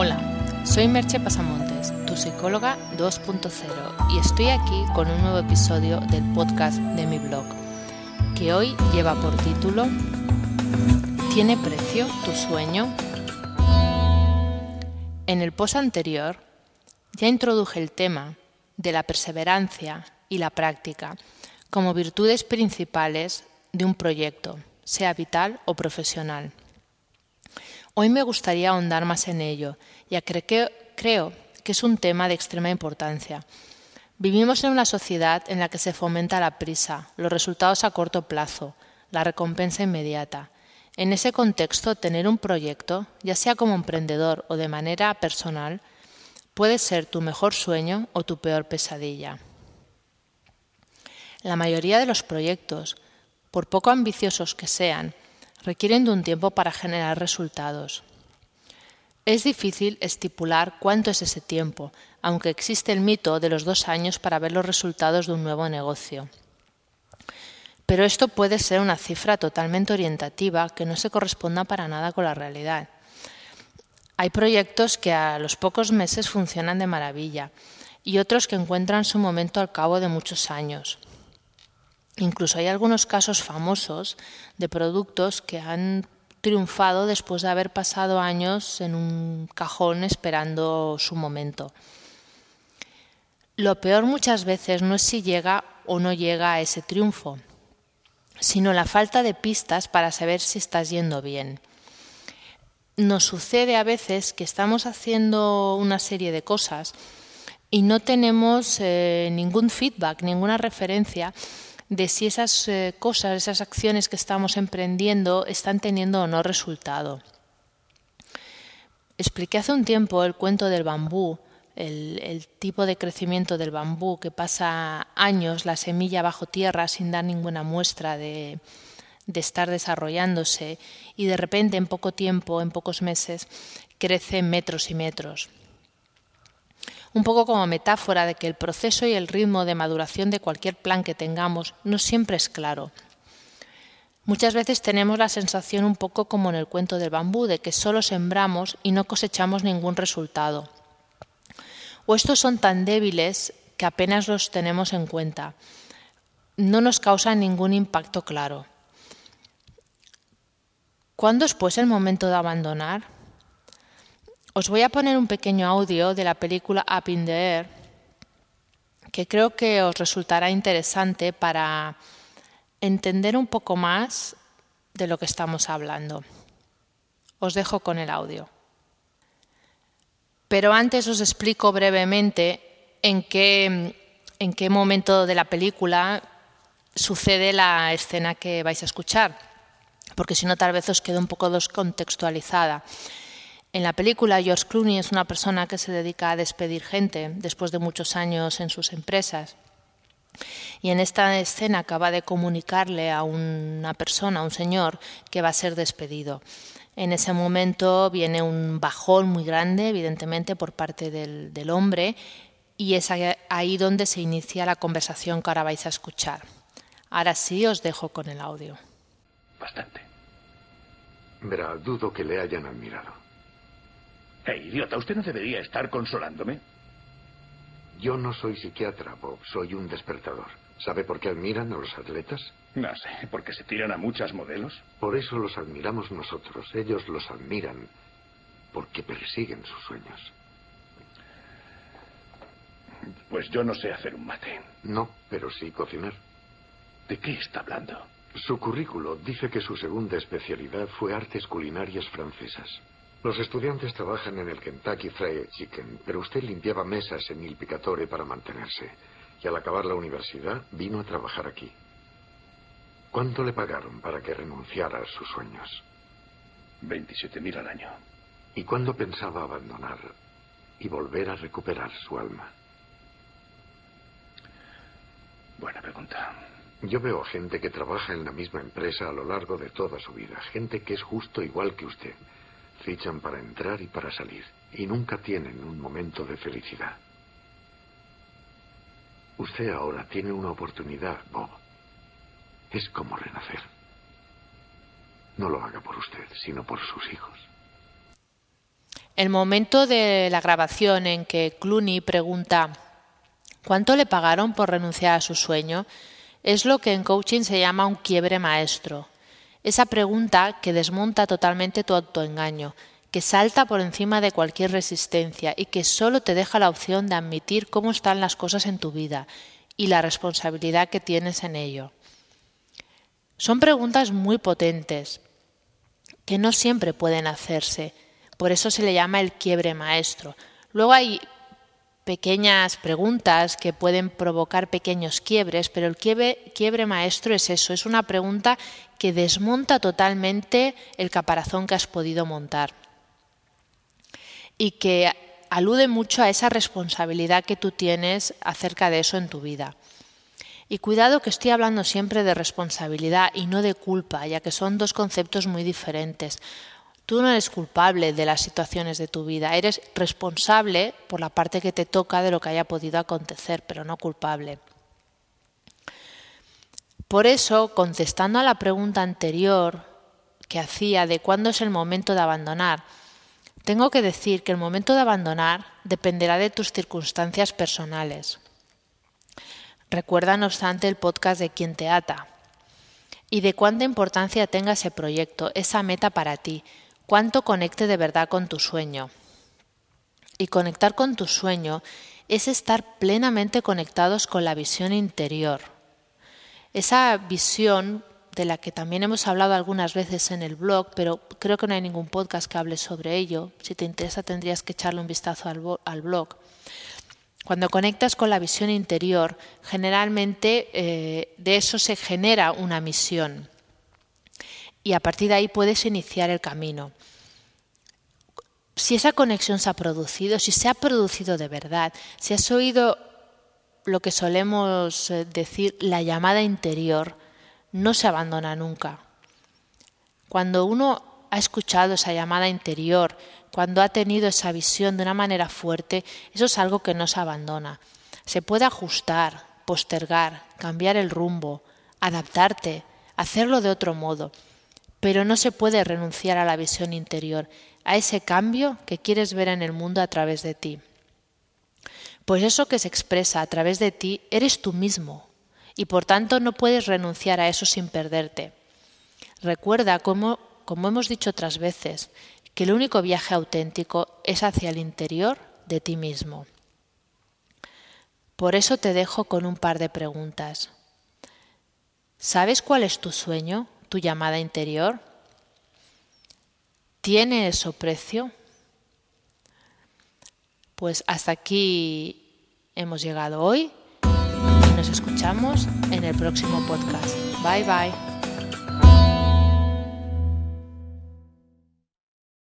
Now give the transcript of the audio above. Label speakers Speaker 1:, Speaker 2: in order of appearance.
Speaker 1: Hola, soy Merche Pasamontes, tu psicóloga 2.0 y estoy aquí con un nuevo episodio del podcast de mi blog, que hoy lleva por título ¿Tiene precio tu sueño? En el post anterior ya introduje el tema de la perseverancia y la práctica como virtudes principales de un proyecto, sea vital o profesional. Hoy me gustaría ahondar más en ello, ya que creo que es un tema de extrema importancia. Vivimos en una sociedad en la que se fomenta la prisa, los resultados a corto plazo, la recompensa inmediata. En ese contexto, tener un proyecto, ya sea como emprendedor o de manera personal, puede ser tu mejor sueño o tu peor pesadilla. La mayoría de los proyectos, por poco ambiciosos que sean, requieren de un tiempo para generar resultados. Es difícil estipular cuánto es ese tiempo, aunque existe el mito de los dos años para ver los resultados de un nuevo negocio. Pero esto puede ser una cifra totalmente orientativa que no se corresponda para nada con la realidad. Hay proyectos que a los pocos meses funcionan de maravilla y otros que encuentran su momento al cabo de muchos años. Incluso hay algunos casos famosos de productos que han triunfado después de haber pasado años en un cajón esperando su momento. Lo peor muchas veces no es si llega o no llega a ese triunfo, sino la falta de pistas para saber si estás yendo bien. Nos sucede a veces que estamos haciendo una serie de cosas y no tenemos eh, ningún feedback, ninguna referencia de si esas eh, cosas, esas acciones que estamos emprendiendo están teniendo o no resultado. Expliqué hace un tiempo el cuento del bambú, el, tipo de crecimiento del bambú que pasa años la semilla bajo tierra sin dar ninguna muestra de, de estar desarrollándose y de repente en poco tiempo, en pocos meses, crece metros y metros un poco como metáfora de que el proceso y el ritmo de maduración de cualquier plan que tengamos no siempre es claro. Muchas veces tenemos la sensación un poco como en el cuento del bambú, de que solo sembramos y no cosechamos ningún resultado. O estos son tan débiles que apenas los tenemos en cuenta. No nos causan ningún impacto claro. ¿Cuándo es pues el momento de abandonar? Os voy a poner un pequeño audio de la película Up in the Air que creo que os resultará interesante para entender un poco más de lo que estamos hablando. Os dejo con el audio. Pero antes os explico brevemente en qué, en qué momento de la película sucede la escena que vais a escuchar, porque si no tal vez os quede un poco descontextualizada. En la película, George Clooney es una persona que se dedica a despedir gente después de muchos años en sus empresas. Y en esta escena acaba de comunicarle a una persona, a un señor, que va a ser despedido. En ese momento viene un bajón muy grande, evidentemente, por parte del, hombre, y es ahí donde se inicia la conversación que ahora vais a escuchar. Ahora sí os dejo con el audio.
Speaker 2: Bastante.
Speaker 3: Verá, dudo que le hayan admirado.
Speaker 2: Eh, idiota, usted no debería estar consolándome.
Speaker 3: Yo no soy psiquiatra, Bob. Soy un despertador. ¿Sabe por qué admiran a los atletas?
Speaker 2: No sé, porque se tiran a muchas modelos.
Speaker 3: Por eso los admiramos nosotros. Ellos los admiran porque persiguen sus sueños.
Speaker 2: Pues yo no sé hacer un mate.
Speaker 3: No, pero sí cocinar.
Speaker 2: ¿De qué está hablando?
Speaker 3: Su currículo dice que su segunda especialidad fue artes culinarias francesas. Los estudiantes trabajan en el Kentucky Fried Chicken, pero usted limpiaba mesas en Il Picatore para mantenerse. Y al acabar la universidad vino a trabajar aquí. ¿Cuánto le pagaron para que renunciara a sus sueños?
Speaker 2: 27 mil al año.
Speaker 3: ¿Y cuándo pensaba abandonar y volver a recuperar su alma?
Speaker 2: Buena pregunta.
Speaker 3: Yo veo gente que trabaja en la misma empresa a lo largo de toda su vida, gente que es justo igual que usted. Fichan para entrar y para salir, y nunca tienen un momento de felicidad. Usted ahora tiene una oportunidad, Bob. Es como renacer. No lo haga por usted, sino por sus hijos.
Speaker 1: El momento de la grabación en que Clooney pregunta ¿cuánto le pagaron por renunciar a su sueño? es lo que en coaching se llama un quiebre maestro. Esa pregunta que desmonta totalmente tu autoengaño, que salta por encima de cualquier resistencia y que solo te deja la opción de admitir cómo están las cosas en tu vida y la responsabilidad que tienes en ello. Son preguntas muy potentes que no siempre pueden hacerse, por eso se le llama el quiebre maestro. Luego hay pequeñas preguntas que pueden provocar pequeños quiebres, pero el quiebre, maestro es eso, es una pregunta que desmonta totalmente el caparazón que has podido montar y que alude mucho a esa responsabilidad que tú tienes acerca de eso en tu vida. Y cuidado que estoy hablando siempre de responsabilidad y no de culpa, ya que son dos conceptos muy diferentes. Tú no eres culpable de las situaciones de tu vida, eres responsable por la parte que te toca de lo que haya podido acontecer, pero no culpable. Por eso, contestando a la pregunta anterior que hacía de cuándo es el momento de abandonar, tengo que decir que el momento de abandonar dependerá de tus circunstancias personales. Recuerda, no obstante, el podcast de Quien te ata y de cuánta importancia tenga ese proyecto, esa meta para ti, cuánto conecte de verdad con tu sueño. Y conectar con tu sueño es estar plenamente conectados con la visión interior. Esa visión de la que también hemos hablado algunas veces en el blog, pero creo que no hay ningún podcast que hable sobre ello. Si te interesa tendrías que echarle un vistazo al, blog. Cuando conectas con la visión interior, generalmente eh, de eso se genera una misión y a partir de ahí puedes iniciar el camino. Si esa conexión se ha producido, si se ha producido de verdad, si has oído lo que solemos eh, decir la llamada interior, no se abandona nunca. Cuando uno ha escuchado esa llamada interior, cuando ha tenido esa visión de una manera fuerte, eso es algo que no se abandona. Se puede ajustar, postergar, cambiar el rumbo, adaptarte, hacerlo de otro modo, pero no se puede renunciar a la visión interior, a ese cambio que quieres ver en el mundo a través de ti. Pues eso que se expresa a través de ti eres tú mismo, y por tanto no puedes renunciar a eso sin perderte. Recuerda, como, como hemos dicho otras veces, que el único viaje auténtico es hacia el interior de ti mismo. Por eso te dejo con un par de preguntas. ¿Sabes cuál es tu sueño, tu llamada interior? ¿Tiene eso precio? Pues hasta aquí hemos llegado hoy nos escuchamos en el próximo podcast. Bye bye.